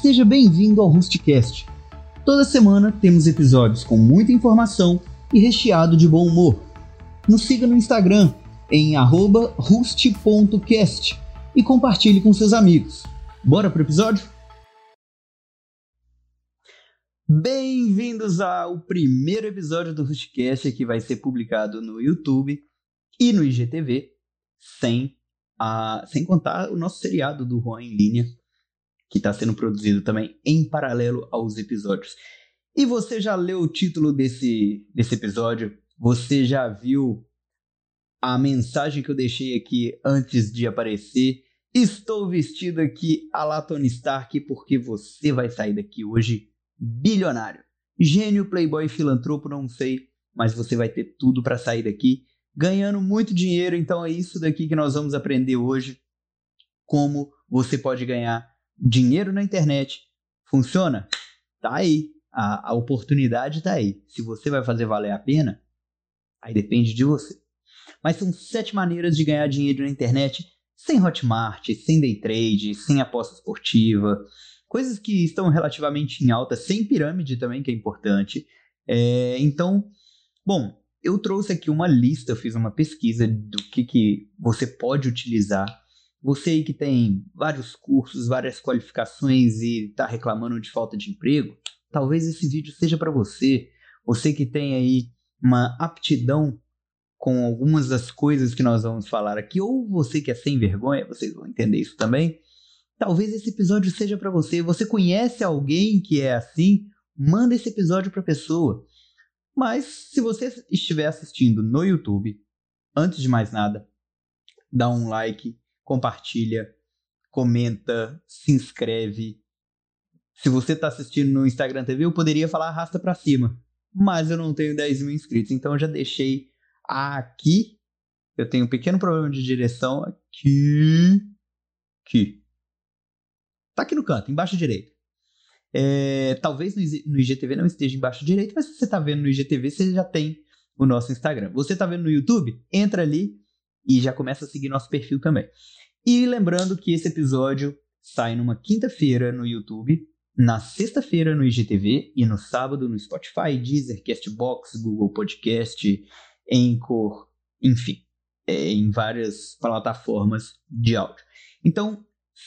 Seja bem-vindo ao Rustcast. Toda semana temos episódios com muita informação e recheado de bom humor. Nos siga no Instagram em rust.cast e compartilhe com seus amigos. Bora pro episódio? Bem-vindos ao primeiro episódio do Rustcast que vai ser publicado no YouTube e no IGTV, sem, a, sem contar o nosso seriado do Juan em linha, que está sendo produzido também em paralelo aos episódios. E você já leu o título desse, desse episódio? Você já viu a mensagem que eu deixei aqui antes de aparecer? Estou vestido aqui a la Tony Stark porque você vai sair daqui hoje bilionário. Gênio, playboy, filantropo, não sei, mas você vai ter tudo para sair daqui ganhando muito dinheiro. Então é isso daqui que nós vamos aprender hoje. Como você pode ganhar dinheiro na internet. Funciona? Tá aí. A, a oportunidade tá aí. Se você vai fazer valer a pena, aí depende de você. Mas são sete maneiras de ganhar dinheiro na internet sem Hotmart, sem day trade, sem aposta esportiva, coisas que estão relativamente em alta, sem pirâmide também, que é importante. É, então, bom, eu trouxe aqui uma lista, eu fiz uma pesquisa do que, que você pode utilizar. Você aí que tem vários cursos, várias qualificações e está reclamando de falta de emprego, talvez esse vídeo seja para você. Você que tem aí uma aptidão com algumas das coisas que nós vamos falar aqui, ou você que é sem vergonha, vocês vão entender isso também. Talvez esse episódio seja para você. Você conhece alguém que é assim? Manda esse episódio para pessoa. Mas se você estiver assistindo no YouTube, antes de mais nada, dá um like, compartilha, comenta, se inscreve. Se você está assistindo no Instagram TV, eu poderia falar arrasta para cima, mas eu não tenho 10 mil inscritos, então eu já deixei aqui. Eu tenho um pequeno problema de direção aqui. Aqui. Tá aqui no canto, embaixo direito. É, talvez no IGTV não esteja embaixo direito, mas se você está vendo no IGTV, você já tem o nosso Instagram. Você está vendo no YouTube? Entra ali e já começa a seguir nosso perfil também. E lembrando que esse episódio sai numa quinta-feira no YouTube, na sexta-feira no IGTV e no sábado no Spotify, Deezer, Castbox, Google Podcast, Anchor, enfim, é, em várias plataformas de áudio. Então,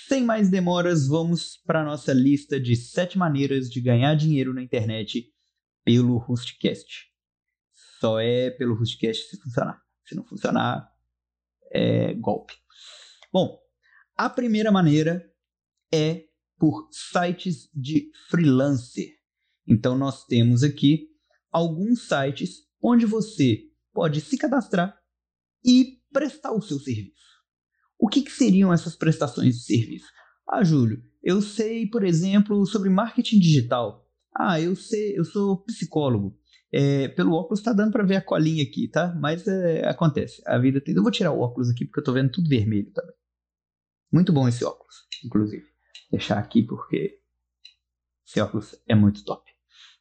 sem mais demoras, vamos para a nossa lista de sete maneiras de ganhar dinheiro na internet pelo Hostcast. Só é pelo Hostcast se funcionar. Se não funcionar, é golpe. Bom, a primeira maneira é por sites de freelancer. Então nós temos aqui alguns sites onde você pode se cadastrar e prestar o seu serviço. O que, que seriam essas prestações de serviço? Ah, Júlio, eu sei, por exemplo, sobre marketing digital. Ah, eu sei, eu sou psicólogo. É, pelo óculos está dando para ver a colinha aqui, tá? Mas é, acontece, a vida tem. Eu vou tirar o óculos aqui porque eu estou vendo tudo vermelho também. Muito bom esse óculos, inclusive. Deixar aqui porque esse óculos é muito top.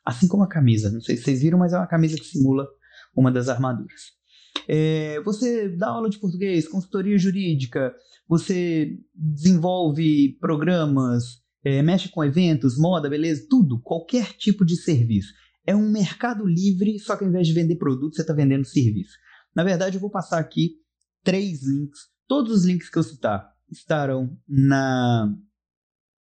Assim como a camisa, não sei se vocês viram, mas é uma camisa que simula uma das armaduras. É, você dá aula de português, consultoria jurídica, você desenvolve programas, é, mexe com eventos, moda, beleza, tudo, qualquer tipo de serviço. É um mercado livre, só que ao invés de vender produto, você está vendendo serviço. Na verdade, eu vou passar aqui três links. Todos os links que eu citar estarão na,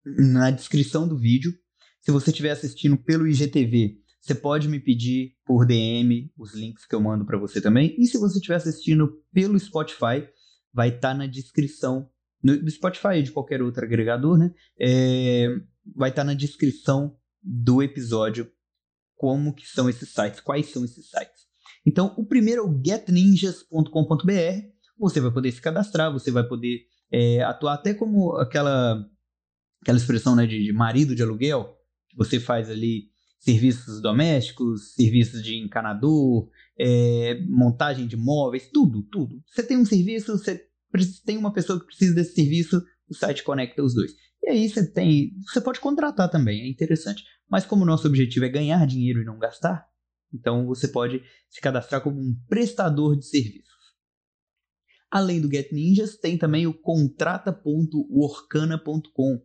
na descrição do vídeo. Se você estiver assistindo pelo IGTV, você pode me pedir por DM os links que eu mando para você também. E se você estiver assistindo pelo Spotify, vai estar tá na descrição no, do Spotify de qualquer outro agregador, né? É, vai estar tá na descrição do episódio como que são esses sites, quais são esses sites. Então, o primeiro é o getninjas.com.br. Você vai poder se cadastrar, você vai poder é, atuar até como aquela aquela expressão né, de, de marido de aluguel, você faz ali serviços domésticos, serviços de encanador, é, montagem de móveis, tudo, tudo. Você tem um serviço, você tem uma pessoa que precisa desse serviço, o site conecta os dois. E aí você tem, você pode contratar também, é interessante. Mas como o nosso objetivo é ganhar dinheiro e não gastar, então você pode se cadastrar como um prestador de serviços. Além do Get Ninjas, tem também o contrata.workana.com.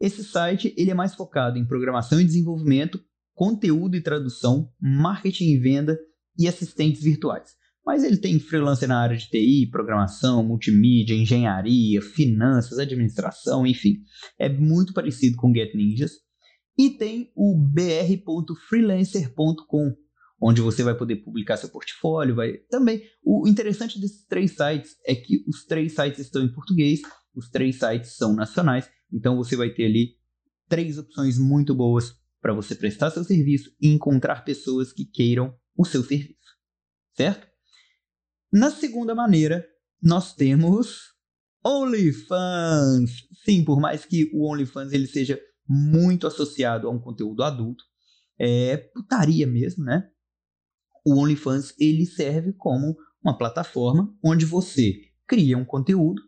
Esse site ele é mais focado em programação e desenvolvimento, conteúdo e tradução, marketing e venda e assistentes virtuais. Mas ele tem freelancer na área de TI, programação, multimídia, engenharia, finanças, administração, enfim. É muito parecido com Get Ninjas. E tem o br.freelancer.com, onde você vai poder publicar seu portfólio. Vai... Também, o interessante desses três sites é que os três sites estão em português, os três sites são nacionais, então você vai ter ali três opções muito boas para você prestar seu serviço e encontrar pessoas que queiram o seu serviço, certo? Na segunda maneira, nós temos OnlyFans. Sim, por mais que o OnlyFans ele seja muito associado a um conteúdo adulto, é putaria mesmo, né? O OnlyFans ele serve como uma plataforma onde você cria um conteúdo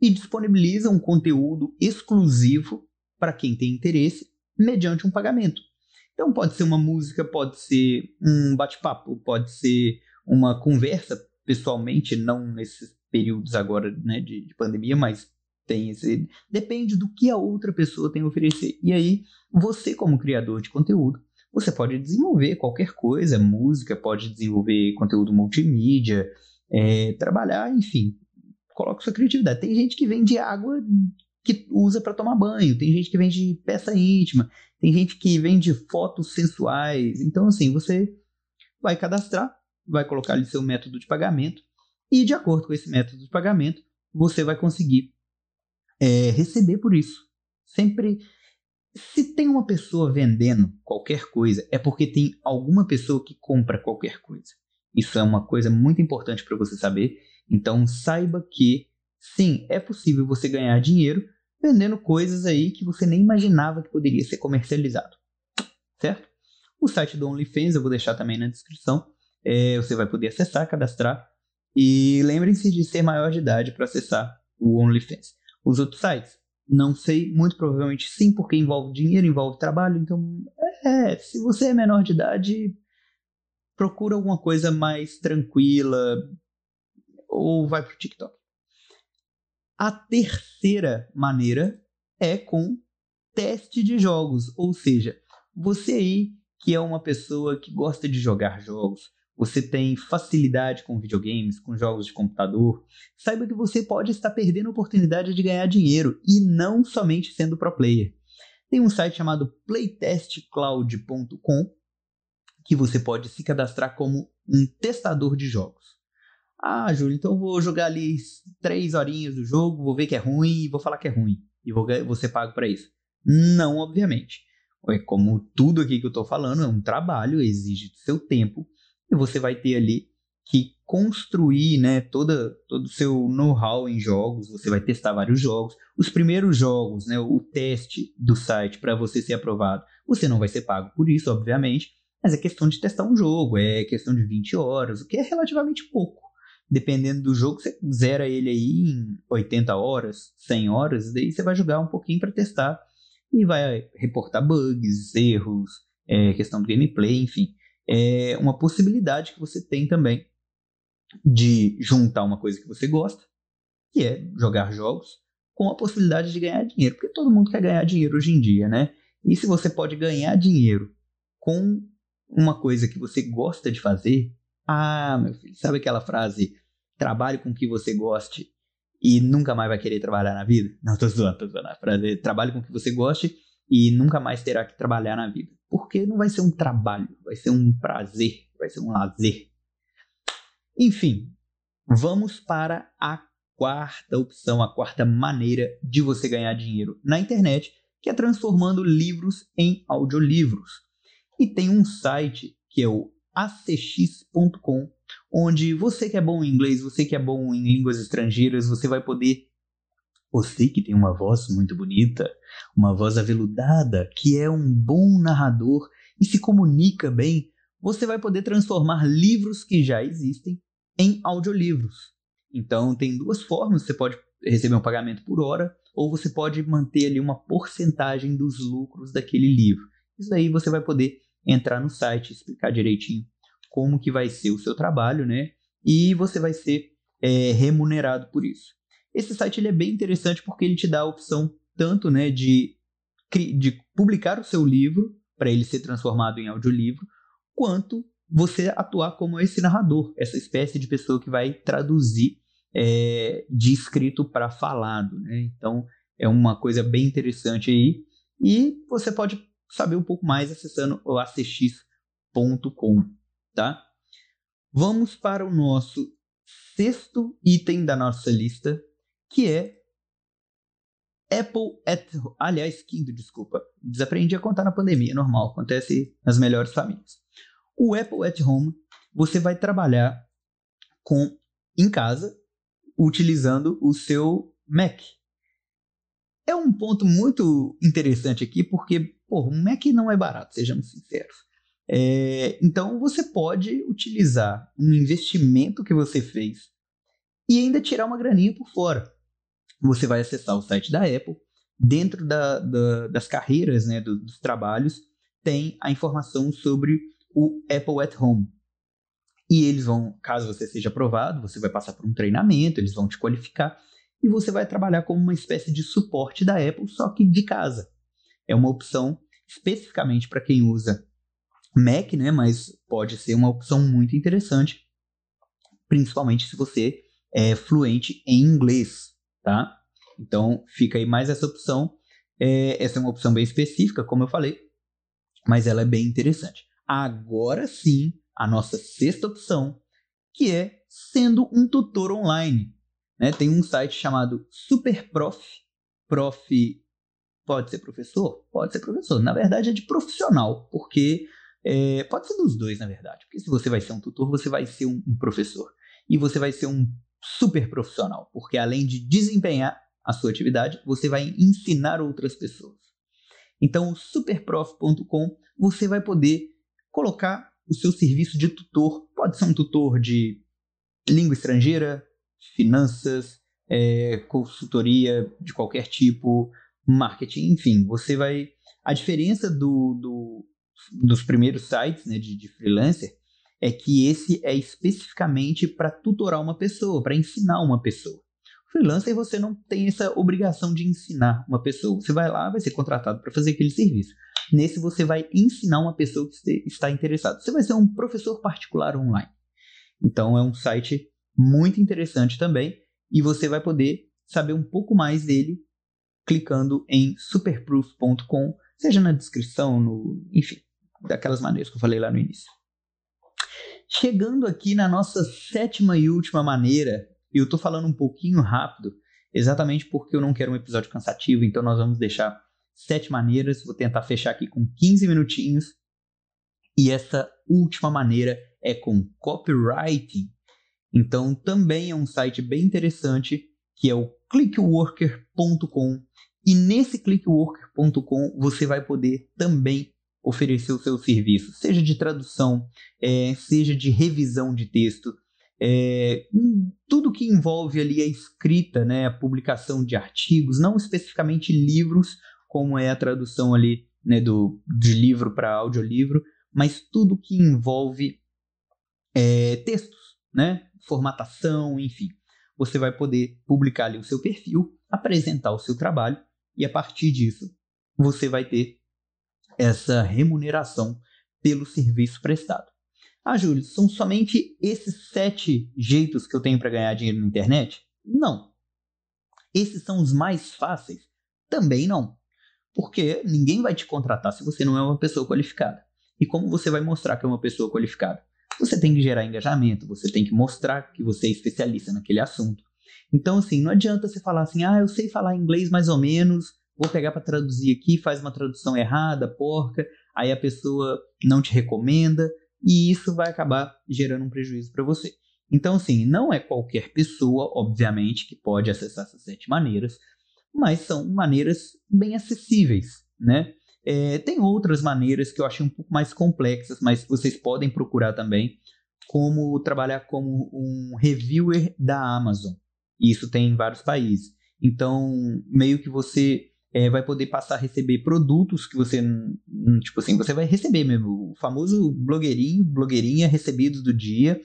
e disponibiliza um conteúdo exclusivo para quem tem interesse mediante um pagamento. Então pode ser uma música, pode ser um bate-papo, pode ser uma conversa pessoalmente, não nesses períodos agora né, de, de pandemia, mas tem esse. Depende do que a outra pessoa tem a oferecer. E aí, você, como criador de conteúdo, você pode desenvolver qualquer coisa, música, pode desenvolver conteúdo multimídia, é, trabalhar, enfim, coloca sua criatividade. Tem gente que vende água que usa para tomar banho, tem gente que vende peça íntima, tem gente que vende fotos sensuais. Então, assim, você vai cadastrar, vai colocar ali seu método de pagamento, e de acordo com esse método de pagamento, você vai conseguir é, receber por isso. Sempre. Se tem uma pessoa vendendo qualquer coisa, é porque tem alguma pessoa que compra qualquer coisa. Isso é uma coisa muito importante para você saber. Então saiba que sim, é possível você ganhar dinheiro vendendo coisas aí que você nem imaginava que poderia ser comercializado. Certo? O site do OnlyFans eu vou deixar também na descrição. É, você vai poder acessar, cadastrar. E lembrem-se de ser maior de idade para acessar o OnlyFans. Os outros sites? Não sei, muito provavelmente sim, porque envolve dinheiro, envolve trabalho. Então, é, se você é menor de idade, procura alguma coisa mais tranquila ou vai pro TikTok. A terceira maneira é com teste de jogos, ou seja, você aí que é uma pessoa que gosta de jogar jogos, você tem facilidade com videogames, com jogos de computador, saiba que você pode estar perdendo a oportunidade de ganhar dinheiro e não somente sendo pro player. Tem um site chamado playtestcloud.com que você pode se cadastrar como um testador de jogos. Ah, Júlio, então vou jogar ali três horinhas do jogo, vou ver que é ruim e vou falar que é ruim. E vou, ser pago para isso. Não, obviamente. É como tudo aqui que eu estou falando, é um trabalho, exige seu tempo e você vai ter ali que construir né, toda, todo o seu know-how em jogos, você vai testar vários jogos. Os primeiros jogos, né, o teste do site para você ser aprovado, você não vai ser pago por isso, obviamente, mas é questão de testar um jogo, é questão de 20 horas, o que é relativamente pouco. Dependendo do jogo, você zera ele aí em 80 horas, 100 horas, daí você vai jogar um pouquinho para testar e vai reportar bugs, erros, é, questão do gameplay, enfim é uma possibilidade que você tem também de juntar uma coisa que você gosta, que é jogar jogos, com a possibilidade de ganhar dinheiro, porque todo mundo quer ganhar dinheiro hoje em dia, né? E se você pode ganhar dinheiro com uma coisa que você gosta de fazer, ah, meu filho, sabe aquela frase, trabalhe com o que você goste e nunca mais vai querer trabalhar na vida? Não, tô zoando, tô zoando a frase, trabalhe com o que você goste e nunca mais terá que trabalhar na vida porque não vai ser um trabalho, vai ser um prazer, vai ser um lazer. Enfim, vamos para a quarta opção, a quarta maneira de você ganhar dinheiro na internet, que é transformando livros em audiolivros. E tem um site que é o acx.com, onde você que é bom em inglês, você que é bom em línguas estrangeiras, você vai poder você que tem uma voz muito bonita, uma voz aveludada, que é um bom narrador e se comunica bem, você vai poder transformar livros que já existem em audiolivros. Então, tem duas formas: você pode receber um pagamento por hora, ou você pode manter ali uma porcentagem dos lucros daquele livro. Isso daí você vai poder entrar no site, explicar direitinho como que vai ser o seu trabalho, né? E você vai ser é, remunerado por isso. Esse site ele é bem interessante porque ele te dá a opção tanto né, de de publicar o seu livro para ele ser transformado em audiolivro, quanto você atuar como esse narrador, essa espécie de pessoa que vai traduzir é, de escrito para falado. Né? Então é uma coisa bem interessante aí. E você pode saber um pouco mais acessando o acx.com, tá? Vamos para o nosso sexto item da nossa lista, que é Apple at aliás, quinto, desculpa. Desaprendi a contar na pandemia, normal, acontece nas melhores famílias. O Apple at Home, você vai trabalhar com em casa utilizando o seu Mac. É um ponto muito interessante aqui porque, pô, um Mac não é barato, sejamos sinceros. É, então você pode utilizar um investimento que você fez e ainda tirar uma graninha por fora. Você vai acessar o site da Apple, dentro da, da, das carreiras, né, dos, trabalhos, tem a informação sobre o Apple at Home. E eles vão, caso você seja aprovado, você vai passar por um treinamento, eles vão te qualificar e você vai trabalhar como uma espécie de suporte da Apple, só que de casa. É uma opção especificamente para quem usa Mac, né? Mas pode ser uma opção muito interessante, principalmente se você é fluente em inglês, tá? Então fica aí mais essa opção. É, essa é uma opção bem específica, como eu falei, mas ela é bem interessante. Agora sim, a nossa sexta opção, que é sendo um tutor online. Né? Tem um site chamado Superprof. Prof pode ser professor? Pode ser professor. Na verdade é de profissional, porque é, pode ser dos dois, na verdade. Porque se você vai ser um tutor, você vai ser um, um professor. E você vai ser um super profissional, porque além de desempenhar a sua atividade, você vai ensinar outras pessoas. Então, o superprof.com você vai poder colocar o seu serviço de tutor. Pode ser um tutor de língua estrangeira, finanças, é, consultoria de qualquer tipo, marketing, enfim. Você vai. A diferença do, do dos primeiros sites né, de, de freelancer é que esse é especificamente para tutorar uma pessoa, para ensinar uma pessoa. Freelancer você não tem essa obrigação de ensinar uma pessoa. Você vai lá, vai ser contratado para fazer aquele serviço. Nesse você vai ensinar uma pessoa que está interessada. Você vai ser um professor particular online. Então é um site muito interessante também e você vai poder saber um pouco mais dele clicando em superproof.com, seja na descrição, no, enfim, daquelas maneiras que eu falei lá no início. Chegando aqui na nossa sétima e última maneira, e eu estou falando um pouquinho rápido, exatamente porque eu não quero um episódio cansativo, então nós vamos deixar sete maneiras, vou tentar fechar aqui com 15 minutinhos. E essa última maneira é com copywriting. Então também é um site bem interessante que é o clickworker.com. E nesse clickworker.com você vai poder também oferecer o seu serviço, seja de tradução, é, seja de revisão de texto, é, tudo que envolve ali a escrita, né, a publicação de artigos, não especificamente livros, como é a tradução ali né, do, de livro para audiolivro, mas tudo que envolve é, textos, né, formatação, enfim. Você vai poder publicar ali o seu perfil, apresentar o seu trabalho e a partir disso você vai ter essa remuneração pelo serviço prestado. Ah, Júlio, são somente esses sete jeitos que eu tenho para ganhar dinheiro na internet? Não. Esses são os mais fáceis? Também não. Porque ninguém vai te contratar se você não é uma pessoa qualificada. E como você vai mostrar que é uma pessoa qualificada? Você tem que gerar engajamento, você tem que mostrar que você é especialista naquele assunto. Então, assim, não adianta você falar assim, ah, eu sei falar inglês mais ou menos, vou pegar para traduzir aqui, faz uma tradução errada, porca, aí a pessoa não te recomenda e isso vai acabar gerando um prejuízo para você. Então, assim, não é qualquer pessoa, obviamente, que pode acessar essas sete maneiras, mas são maneiras bem acessíveis, né? É, tem outras maneiras que eu achei um pouco mais complexas, mas vocês podem procurar também como trabalhar como um reviewer da Amazon. Isso tem em vários países. Então, meio que você é, vai poder passar a receber produtos que você, tipo assim, você vai receber mesmo, o famoso blogueirinho, blogueirinha recebidos do dia,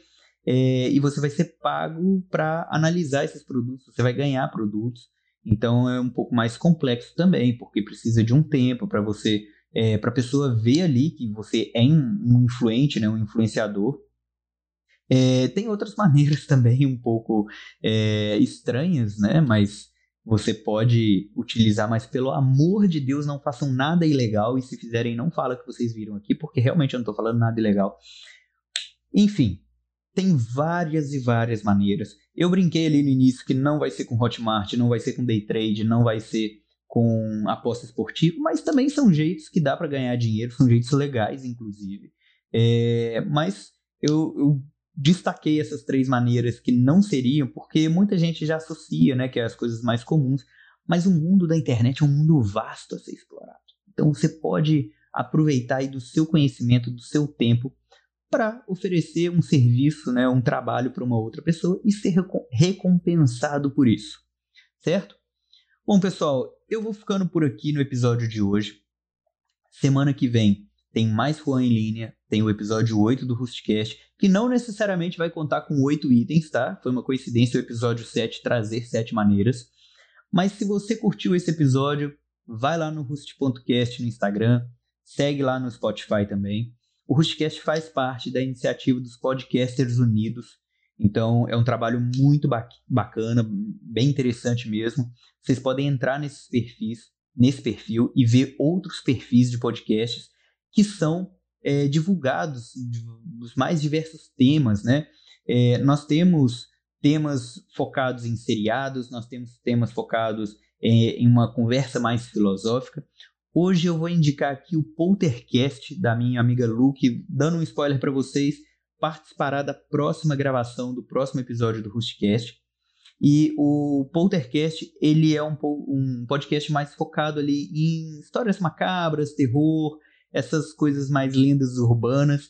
é, e você vai ser pago para analisar esses produtos, você vai ganhar produtos, Então é um pouco mais complexo também, porque precisa de um tempo para você, é, para a pessoa ver ali que você é um, influente, né, um influenciador. É, tem outras maneiras também um pouco é, estranhas, né? Mas você pode utilizar, mas pelo amor de Deus, não façam nada ilegal. E se fizerem, não fala que vocês viram aqui, porque realmente eu não estou falando nada ilegal. Enfim, tem várias e várias maneiras. Eu brinquei ali no início que não vai ser com Hotmart, não vai ser com day trade, não vai ser com aposta esportiva, mas também são jeitos que dá para ganhar dinheiro, são jeitos legais, inclusive. É, mas eu, eu, destaquei essas três maneiras que não seriam, porque muita gente já associa, né, que é as coisas mais comuns, mas o mundo da internet é um mundo vasto a ser explorado. Então você pode aproveitar aí do seu conhecimento, do seu tempo para oferecer um serviço, né, um trabalho para uma outra pessoa e ser recompensado por isso, certo? Bom, pessoal, eu vou ficando por aqui no episódio de hoje. Semana que vem tem mais Juan em linha, tem o episódio 8 do Rustcast, que não necessariamente vai contar com 8 itens, tá? Foi uma coincidência o episódio 7 trazer 7 maneiras. Mas se você curtiu esse episódio, vai lá no Rust.cast no Instagram, segue lá no Spotify também. O Rustcast faz parte da iniciativa dos Podcasters Unidos. Então é um trabalho muito bacana, bem interessante mesmo. Vocês podem entrar nesses perfis, nesse perfil e ver outros perfis de podcasts que são é, divulgados dos mais diversos temas, né? É, nós temos temas focados em seriados, nós temos temas focados é, em uma conversa mais filosófica. Hoje eu vou indicar aqui o Poltercast da minha amiga Lu, que, dando um spoiler para vocês, participará da próxima gravação do próximo episódio do Rustcast. E o Poltercast, ele é um, um podcast mais focado ali em histórias macabras, terror, essas coisas mais lindas urbanas.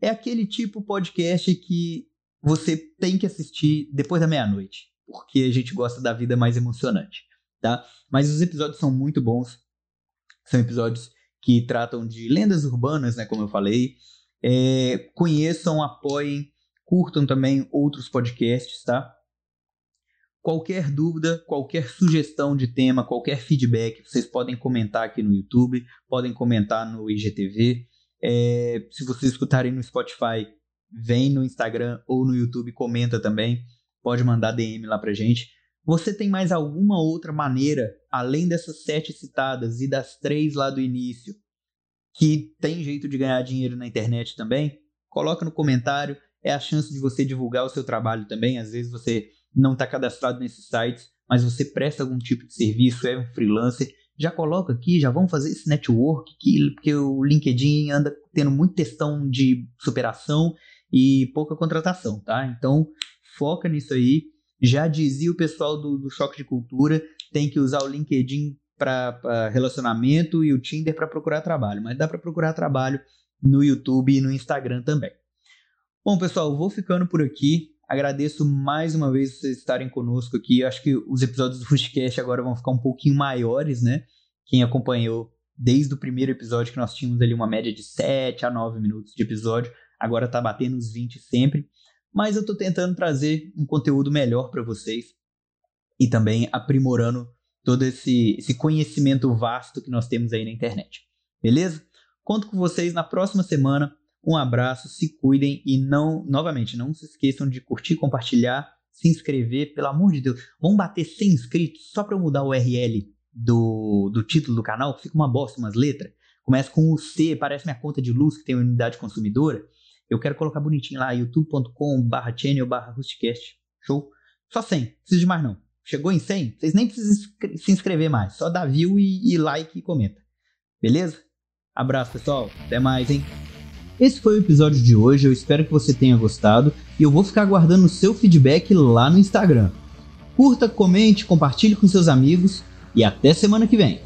É aquele tipo podcast que você tem que assistir depois da meia-noite, porque a gente gosta da vida mais emocionante, tá? Mas os episódios são muito bons. São episódios que tratam de lendas urbanas, né, como eu falei. É, conheçam, apoiem, curtam também outros podcasts, tá? Qualquer dúvida, qualquer sugestão de tema, qualquer feedback, vocês podem comentar aqui no YouTube, podem comentar no IGTV. É, se vocês escutarem no Spotify, vem no Instagram ou no YouTube, comenta também. Pode mandar DM lá pra gente. Você tem mais alguma outra maneira, além dessas sete citadas e das três lá do início, que tem jeito de ganhar dinheiro na internet também? Coloca no comentário. É a chance de você divulgar o seu trabalho também. Às vezes você não está cadastrado nesses sites, mas você presta algum tipo de serviço, é um freelancer. Já coloca aqui, já vamos fazer esse network, que, porque o LinkedIn anda tendo muito testão de superação e pouca contratação, tá? Então foca nisso aí já dizia o pessoal do, do Choque de Cultura, tem que usar o LinkedIn para relacionamento e o Tinder para procurar trabalho, mas dá para procurar trabalho no YouTube e no Instagram também. Bom, pessoal, vou ficando por aqui. Agradeço mais uma vez vocês estarem conosco aqui. Acho que os episódios do Fustcast agora vão ficar um pouquinho maiores, né? Quem acompanhou desde o primeiro episódio, que nós tínhamos ali uma média de 7 a 9 minutos de episódio, agora tá batendo os 20 sempre mas eu estou tentando trazer um conteúdo melhor para vocês e também aprimorando todo esse, esse conhecimento vasto que nós temos aí na internet. Beleza? Conto com vocês na próxima semana. Um abraço, se cuidem e não, novamente, não se esqueçam de curtir, compartilhar, se inscrever, pelo amor de Deus. Vamos bater 100 inscritos só para mudar o URL do, do título do canal, que fica uma bosta, umas letras. Começa com o C, parece minha conta de luz que tem unidade consumidora. Eu quero colocar bonitinho lá, youtube.com barra channel barra rustcast. Show? Só 100, não precisa de mais não. Chegou em 100? Vocês nem precisam se inscrever mais. Só dá view e, e like e comenta. Beleza? Abraço, pessoal. Até mais, hein? Esse foi o episódio de hoje. Eu espero que você tenha gostado. E eu vou ficar aguardando o seu feedback lá no Instagram. Curta, comente, compartilhe com seus amigos. E até semana que vem.